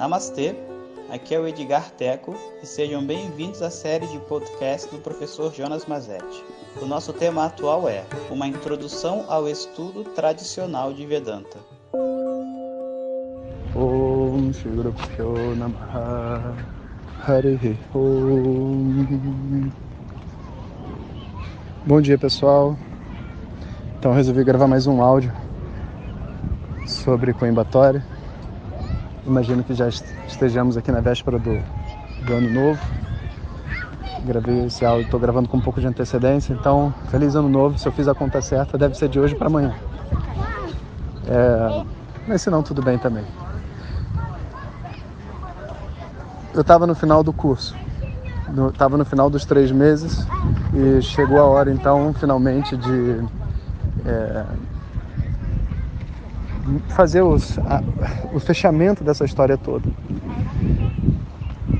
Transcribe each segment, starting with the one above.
Namastê, aqui é o Edgar Teco e sejam bem-vindos à série de podcast do professor Jonas Mazetti. O nosso tema atual é Uma Introdução ao Estudo Tradicional de Vedanta. Bom dia pessoal, então resolvi gravar mais um áudio sobre Coimbatore Imagino que já estejamos aqui na véspera do, do ano novo. Gravei esse áudio, estou gravando com um pouco de antecedência, então feliz ano novo. Se eu fiz a conta certa, deve ser de hoje para amanhã. É, mas se não, tudo bem também. Eu estava no final do curso, estava no, final dos três meses e chegou a hora então finalmente de é, fazer os, a, o fechamento dessa história toda.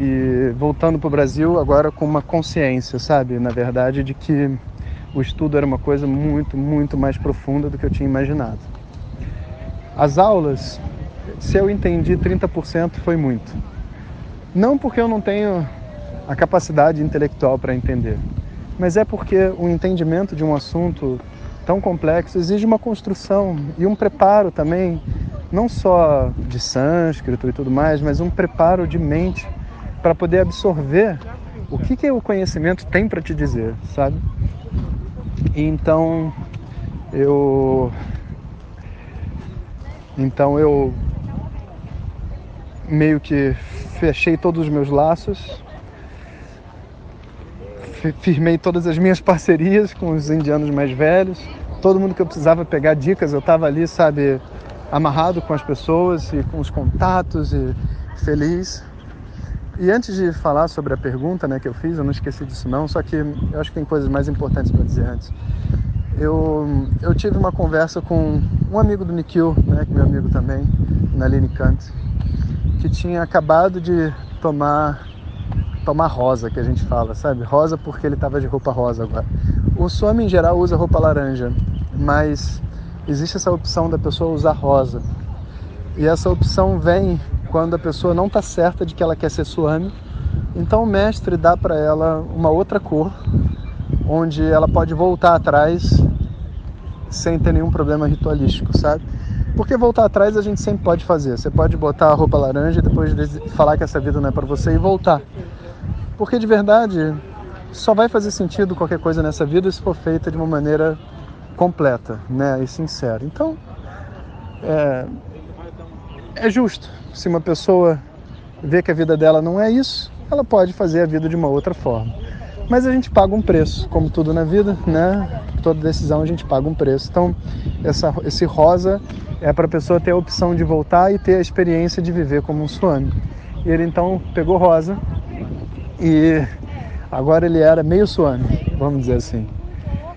E voltando para o Brasil agora com uma consciência, sabe, na verdade, de que o estudo era uma coisa muito, muito mais profunda do que eu tinha imaginado. As aulas, se eu entendi 30%, foi muito. Não porque eu não tenho a capacidade intelectual para entender, mas é porque o entendimento de um assunto tão complexo exige uma construção e um preparo também, não só de sânscrito e tudo mais, mas um preparo de mente para poder absorver o que, que o conhecimento tem para te dizer, sabe? Então eu então eu meio que fechei todos os meus laços, firmei todas as minhas parcerias com os indianos mais velhos todo mundo que eu precisava pegar dicas, eu estava ali, sabe, amarrado com as pessoas e com os contatos e feliz. E antes de falar sobre a pergunta né, que eu fiz, eu não esqueci disso não, só que eu acho que tem coisas mais importantes para dizer antes. Eu, eu tive uma conversa com um amigo do Nikhil, né, que é meu amigo também, Naline Kant, que tinha acabado de tomar tomar rosa, que a gente fala, sabe? Rosa porque ele estava de roupa rosa agora. O Swami em geral usa roupa laranja, mas existe essa opção da pessoa usar rosa. E essa opção vem quando a pessoa não está certa de que ela quer ser Swami. Então o mestre dá para ela uma outra cor, onde ela pode voltar atrás sem ter nenhum problema ritualístico, sabe? Porque voltar atrás a gente sempre pode fazer. Você pode botar a roupa laranja e depois falar que essa vida não é para você e voltar. Porque de verdade, só vai fazer sentido qualquer coisa nessa vida se for feita de uma maneira completa né, e sincera. Então, é, é justo. Se uma pessoa vê que a vida dela não é isso, ela pode fazer a vida de uma outra forma. Mas a gente paga um preço, como tudo na vida, né? Toda decisão a gente paga um preço. Então, essa, esse rosa é para a pessoa ter a opção de voltar e ter a experiência de viver como um swami. E ele então pegou rosa e Agora ele era meio suame, vamos dizer assim.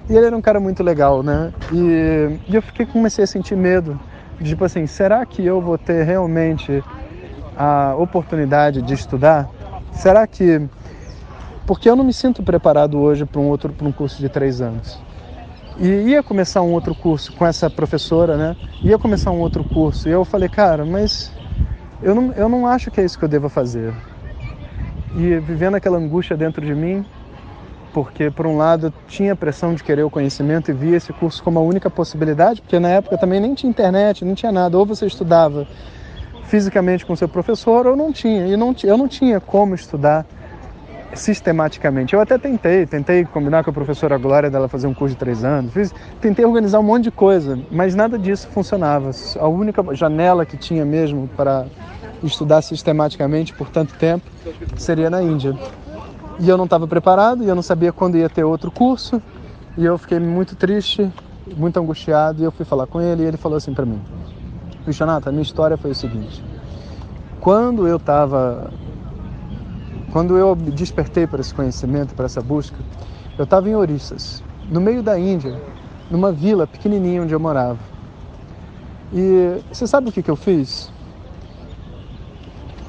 E ele era um cara muito legal, né? E, e eu fiquei comecei a sentir medo, tipo assim, será que eu vou ter realmente a oportunidade de estudar? Será que porque eu não me sinto preparado hoje para um outro para um curso de três anos. E ia começar um outro curso com essa professora, né? Ia começar um outro curso e eu falei, cara, mas eu não, eu não acho que é isso que eu devo fazer e vivendo aquela angústia dentro de mim, porque por um lado eu tinha pressão de querer o conhecimento e via esse curso como a única possibilidade, porque na época também nem tinha internet, não tinha nada, ou você estudava fisicamente com seu professor ou não tinha, e não, eu não tinha como estudar sistematicamente. Eu até tentei, tentei combinar com a professora Glória dela fazer um curso de três anos, fiz, tentei organizar um monte de coisa, mas nada disso funcionava. A única janela que tinha mesmo para estudar sistematicamente por tanto tempo seria na Índia. E eu não estava preparado, e eu não sabia quando ia ter outro curso, e eu fiquei muito triste, muito angustiado, e eu fui falar com ele, e ele falou assim para mim: a minha história foi o seguinte. Quando eu estava. Quando eu despertei para esse conhecimento, para essa busca, eu estava em Orissas, no meio da Índia, numa vila pequenininha onde eu morava. E você sabe o que, que eu fiz?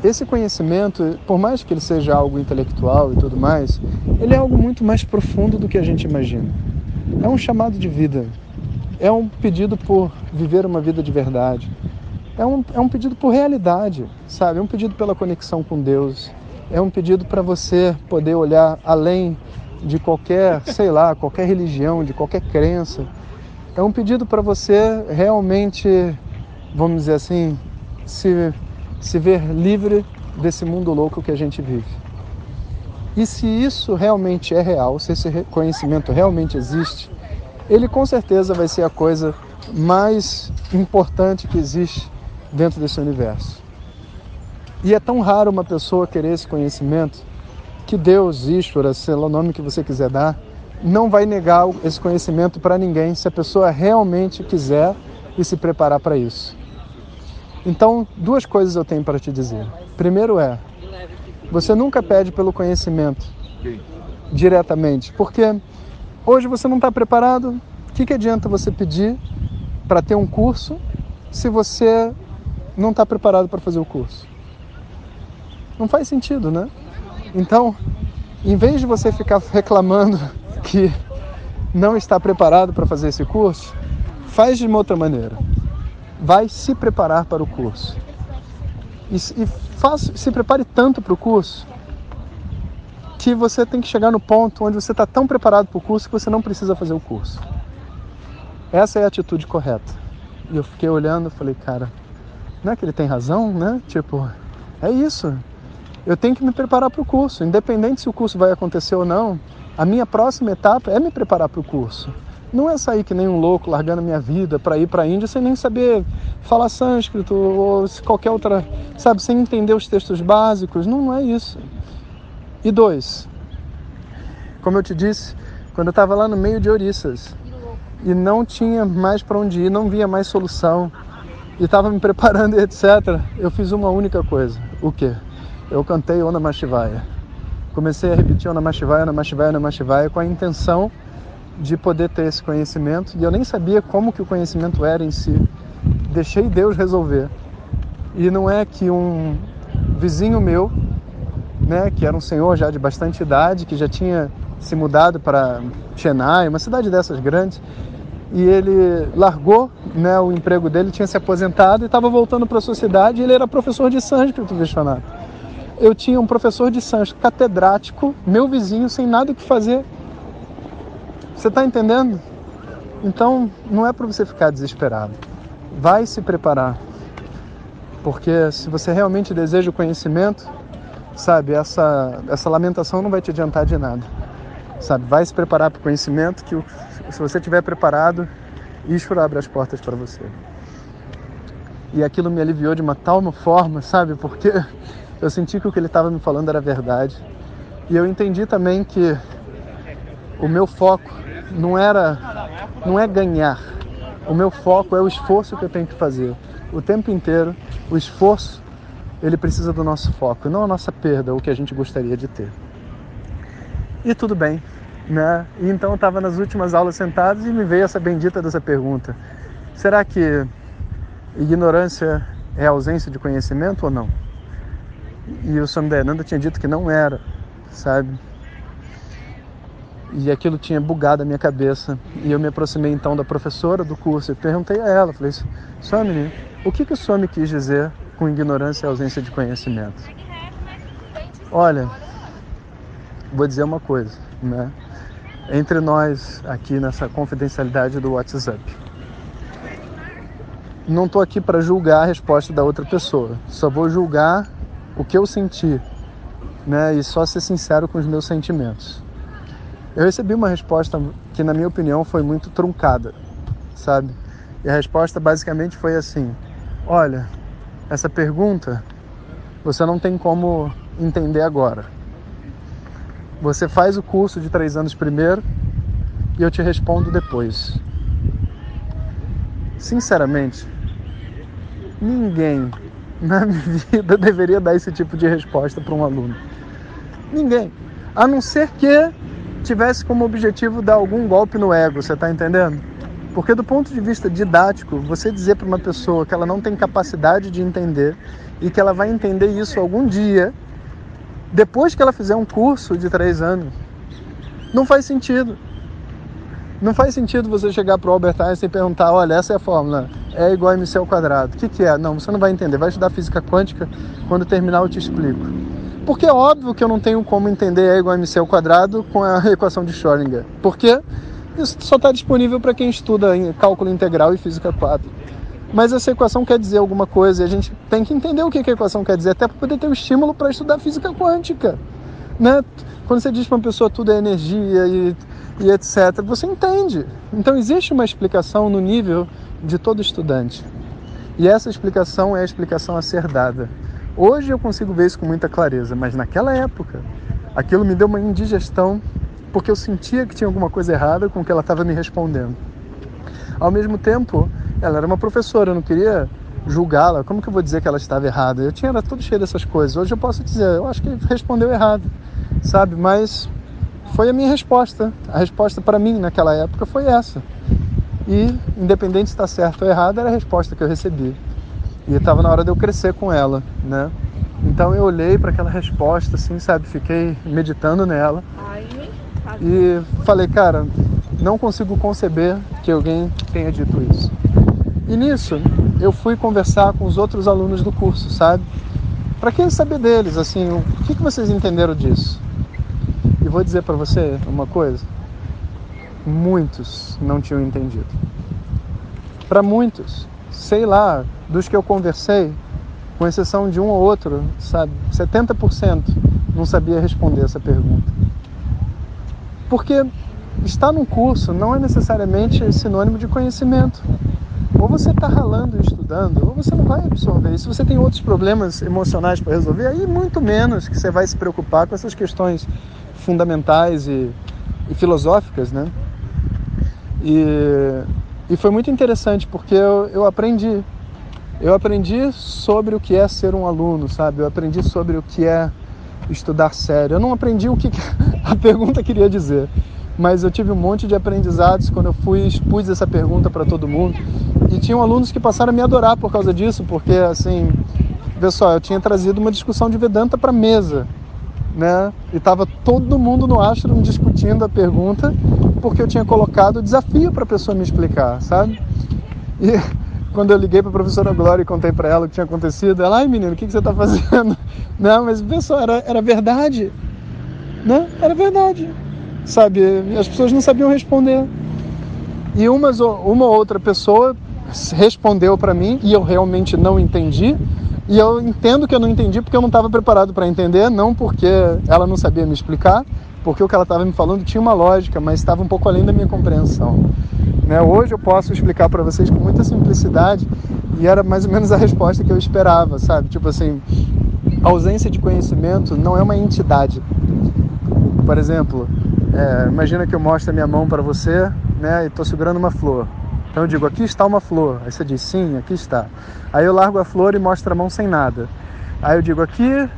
esse conhecimento, por mais que ele seja algo intelectual e tudo mais, ele é algo muito mais profundo do que a gente imagina. É um chamado de vida, é um pedido por viver uma vida de verdade, É um, é um pedido por realidade, sabe? É um pedido pela conexão com Deus. É um pedido para você poder olhar além de qualquer, sei lá, qualquer religião, de qualquer crença. É um pedido para você realmente, vamos dizer assim, se, se ver livre desse mundo louco que a gente vive. E se isso realmente é real, se esse conhecimento realmente existe, ele com certeza vai ser a coisa mais importante que existe dentro desse universo. E é tão raro uma pessoa querer esse conhecimento que Deus, Ishvara, sei lá o nome que você quiser dar, não vai negar esse conhecimento para ninguém se a pessoa realmente quiser e se preparar para isso. Então, duas coisas eu tenho para te dizer. Primeiro é, você nunca pede pelo conhecimento diretamente, porque hoje você não está preparado. O que, que adianta você pedir para ter um curso se você não está preparado para fazer o curso. Não faz sentido, né? Então, em vez de você ficar reclamando que não está preparado para fazer esse curso, faz de uma outra maneira. Vai se preparar para o curso. E, e faz, se prepare tanto para o curso que você tem que chegar no ponto onde você está tão preparado para o curso que você não precisa fazer o curso. Essa é a atitude correta. E eu fiquei olhando e falei, cara, não é que ele tem razão, né? Tipo, é isso. Eu tenho que me preparar para o curso, independente se o curso vai acontecer ou não. A minha próxima etapa é me preparar para o curso. Não é sair que nem um louco largando minha vida para ir para a Índia sem nem saber falar sânscrito ou qualquer outra, sabe, sem entender os textos básicos. Não, não é isso. E dois, como eu te disse, quando eu estava lá no meio de Orissas e não tinha mais para onde ir, não via mais solução, e estava me preparando etc., eu fiz uma única coisa. O quê? Eu cantei Ona Mashivaya. Comecei a repetir Ona Mashivaya, Ona Mashivaya, Ona Mashivaya com a intenção de poder ter esse conhecimento. E eu nem sabia como que o conhecimento era em si. Deixei Deus resolver. E não é que um vizinho meu, né, que era um senhor já de bastante idade, que já tinha se mudado para Chennai, uma cidade dessas grandes, e ele largou né, o emprego dele, tinha se aposentado e estava voltando para a sociedade. Ele era professor de sânscrito, Vishwanath. Eu tinha um professor de sânscrito catedrático, meu vizinho, sem nada o que fazer. Você está entendendo? Então, não é para você ficar desesperado. Vai se preparar. Porque se você realmente deseja o conhecimento, sabe, essa, essa lamentação não vai te adiantar de nada. Sabe, vai se preparar para o conhecimento que se você estiver preparado, Ishvara abre as portas para você. E aquilo me aliviou de uma tal forma, sabe? Porque eu senti que o que ele estava me falando era verdade. E eu entendi também que o meu foco não era não é ganhar. O meu foco é o esforço que eu tenho que fazer. O tempo inteiro, o esforço, ele precisa do nosso foco, não a nossa perda, o que a gente gostaria de ter. E tudo bem, né? E então eu estava nas últimas aulas sentado e me veio essa bendita dessa pergunta: será que ignorância é ausência de conhecimento ou não? E o Swami Dayananda tinha dito que não era, sabe? E aquilo tinha bugado a minha cabeça. E eu me aproximei então da professora do curso e perguntei a ela, falei, Swami, o que, que o Swami quis dizer com ignorância e ausência de conhecimento? Olha, vou dizer uma coisa, né? entre nós aqui nessa confidencialidade do WhatsApp. Não estou aqui para julgar a resposta da outra pessoa, só vou julgar o que eu senti, né? E só ser sincero com os meus sentimentos. Eu recebi uma resposta que, na minha opinião, foi muito truncada, sabe? E a resposta basicamente foi assim: Olha, essa pergunta você não tem como entender agora. Você faz o curso de três anos primeiro e eu te respondo depois. Sinceramente, ninguém na vida deveria dar esse tipo de resposta para um aluno. Ninguém. A não ser que tivesse como objetivo dar algum golpe no ego, você está entendendo? Porque do ponto de vista didático, você dizer para uma pessoa que ela não tem capacidade de entender e que ela vai entender isso algum dia depois que ela fizer um curso de três anos. Não faz sentido. Não faz sentido você chegar para o Albert Einstein e perguntar, olha, essa é a fórmula, é igual a mc ao quadrado. O que, que é? Não, você não vai entender. Vai estudar física quântica, quando terminar eu te explico. Porque é óbvio que eu não tenho como entender E igual a mc ao quadrado com a equação de Schrödinger. Porque isso só está disponível para quem estuda em cálculo integral e física 4. Mas essa equação quer dizer alguma coisa e a gente tem que entender o que a equação quer dizer, até para poder ter o um estímulo para estudar física quântica. Né? Quando você diz para uma pessoa tudo é energia e, e etc., você entende. Então existe uma explicação no nível de todo estudante. E essa explicação é a explicação a ser dada. Hoje eu consigo ver isso com muita clareza, mas naquela época aquilo me deu uma indigestão porque eu sentia que tinha alguma coisa errada com o que ela estava me respondendo. Ao mesmo tempo, ela era uma professora, eu não queria julgá-la. Como que eu vou dizer que ela estava errada? Eu tinha era todo cheio dessas coisas. Hoje eu posso dizer, eu acho que respondeu errado, sabe? Mas foi a minha resposta. A resposta para mim naquela época foi essa. E independente se está certo ou errado, era a resposta que eu recebi. E estava na hora de eu crescer com ela, né? Então eu olhei para aquela resposta, assim, sabe? Fiquei meditando nela e falei, cara, não consigo conceber que alguém tenha dito isso. E nisso eu fui conversar com os outros alunos do curso, sabe? Para quem saber deles, assim, o que, que vocês entenderam disso? Vou dizer para você uma coisa: muitos não tinham entendido. Para muitos, sei lá, dos que eu conversei, com exceção de um ou outro, sabe, 70% não sabia responder essa pergunta. Porque estar num curso não é necessariamente sinônimo de conhecimento. Ou você está ralando e estudando, ou você não vai absorver. E se você tem outros problemas emocionais para resolver, aí muito menos que você vai se preocupar com essas questões fundamentais e, e filosóficas, né? E, e foi muito interessante porque eu, eu aprendi. Eu aprendi sobre o que é ser um aluno, sabe? Eu aprendi sobre o que é estudar sério. Eu não aprendi o que a pergunta queria dizer, mas eu tive um monte de aprendizados quando eu fui expus essa pergunta para todo mundo. E tinham alunos que passaram a me adorar por causa disso, porque assim, pessoal, eu tinha trazido uma discussão de Vedanta para mesa, né? E tava todo mundo no ashram discutindo a pergunta, porque eu tinha colocado o desafio para a pessoa me explicar, sabe? E quando eu liguei para a professora Glória e contei para ela o que tinha acontecido, ela, ai menino, o que, que você está fazendo? Não, mas pessoal, era, era verdade, né? Era verdade, sabe? As pessoas não sabiam responder. E umas, uma outra pessoa respondeu para mim e eu realmente não entendi. E eu entendo que eu não entendi porque eu não estava preparado para entender, não porque ela não sabia me explicar, porque o que ela estava me falando tinha uma lógica, mas estava um pouco além da minha compreensão. Né? Hoje eu posso explicar para vocês com muita simplicidade e era mais ou menos a resposta que eu esperava, sabe? Tipo assim, a ausência de conhecimento não é uma entidade. Por exemplo, é, imagina que eu mostro a minha mão para você né, e estou segurando uma flor. Então eu digo, aqui está uma flor. Aí você diz, sim, aqui está. Aí eu largo a flor e mostro a mão sem nada. Aí eu digo, aqui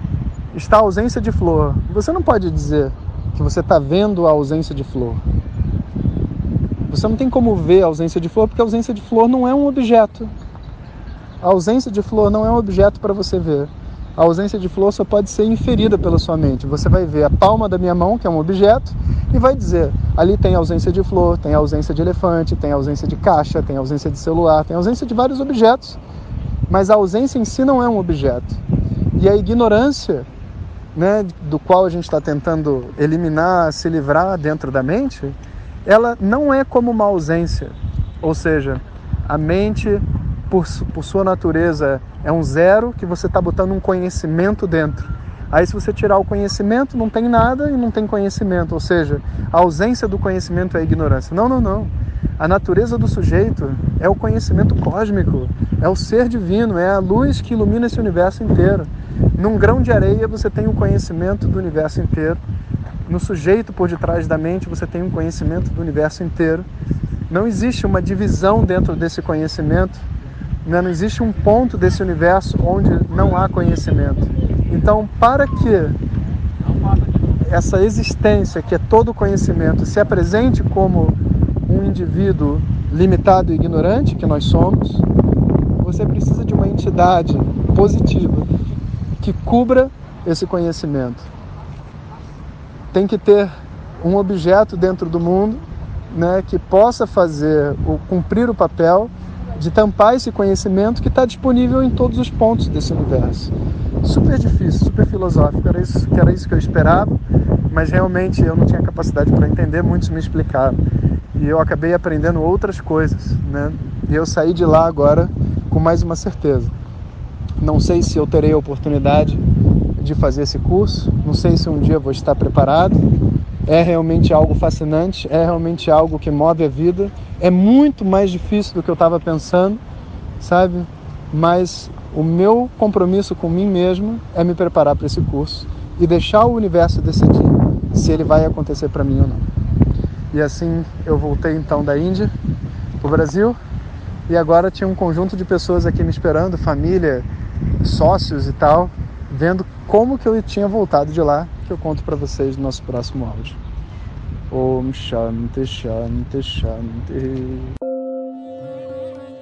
está a ausência de flor. Você não pode dizer que você está vendo a ausência de flor. Você não tem como ver a ausência de flor porque a ausência de flor não é um objeto. A ausência de flor não é um objeto para você ver. A ausência de flor só pode ser inferida pela sua mente. Você vai ver a palma da minha mão, que é um objeto, e vai dizer: ali tem ausência de flor, tem ausência de elefante, tem ausência de caixa, tem ausência de celular, tem ausência de vários objetos. Mas a ausência em si não é um objeto. E a ignorância, né, do qual a gente está tentando eliminar, se livrar dentro da mente, ela não é como uma ausência. Ou seja, a mente, por, por sua natureza, é um zero que você está botando um conhecimento dentro. Aí, se você tirar o conhecimento, não tem nada e não tem conhecimento. Ou seja, a ausência do conhecimento é ignorância. Não, não, não. A natureza do sujeito é o conhecimento cósmico, é o ser divino, é a luz que ilumina esse universo inteiro. Num grão de areia você tem o conhecimento do universo inteiro no sujeito por detrás da mente você tem um conhecimento do universo inteiro. Não existe uma divisão dentro desse conhecimento? Não existe um ponto desse universo onde não há conhecimento. Então, para que essa existência, que é todo conhecimento, se apresente como um indivíduo limitado e ignorante, que nós somos, você precisa de uma entidade positiva que cubra esse conhecimento tem que ter um objeto dentro do mundo né, que possa fazer o cumprir o papel de tampar esse conhecimento que está disponível em todos os pontos desse universo. Super difícil, super filosófico, era isso, era isso que eu esperava, mas realmente eu não tinha capacidade para entender, muitos me explicaram. E eu acabei aprendendo outras coisas, né? E eu saí de lá agora com mais uma certeza. Não sei se eu terei a oportunidade de fazer esse curso, não sei se um dia vou estar preparado. É realmente algo fascinante, é realmente algo que move a vida. É muito mais difícil do que eu estava pensando, sabe? Mas o meu compromisso com mim mesmo é me preparar para esse curso e deixar o universo decidir se ele vai acontecer para mim ou não. E assim eu voltei então da Índia para o Brasil e agora tinha um conjunto de pessoas aqui me esperando, família, sócios e tal, vendo como que eu tinha voltado de lá, que eu conto para vocês no nosso próximo áudio. Om Shanti Shanti Shanti.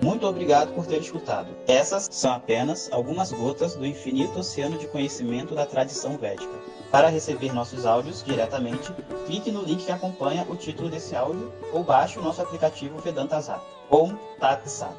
Muito obrigado por ter escutado. Essas são apenas algumas gotas do infinito oceano de conhecimento da tradição védica. Para receber nossos áudios diretamente, clique no link que acompanha o título desse áudio ou baixe o nosso aplicativo Vedanta Zat. Om Tat Sat.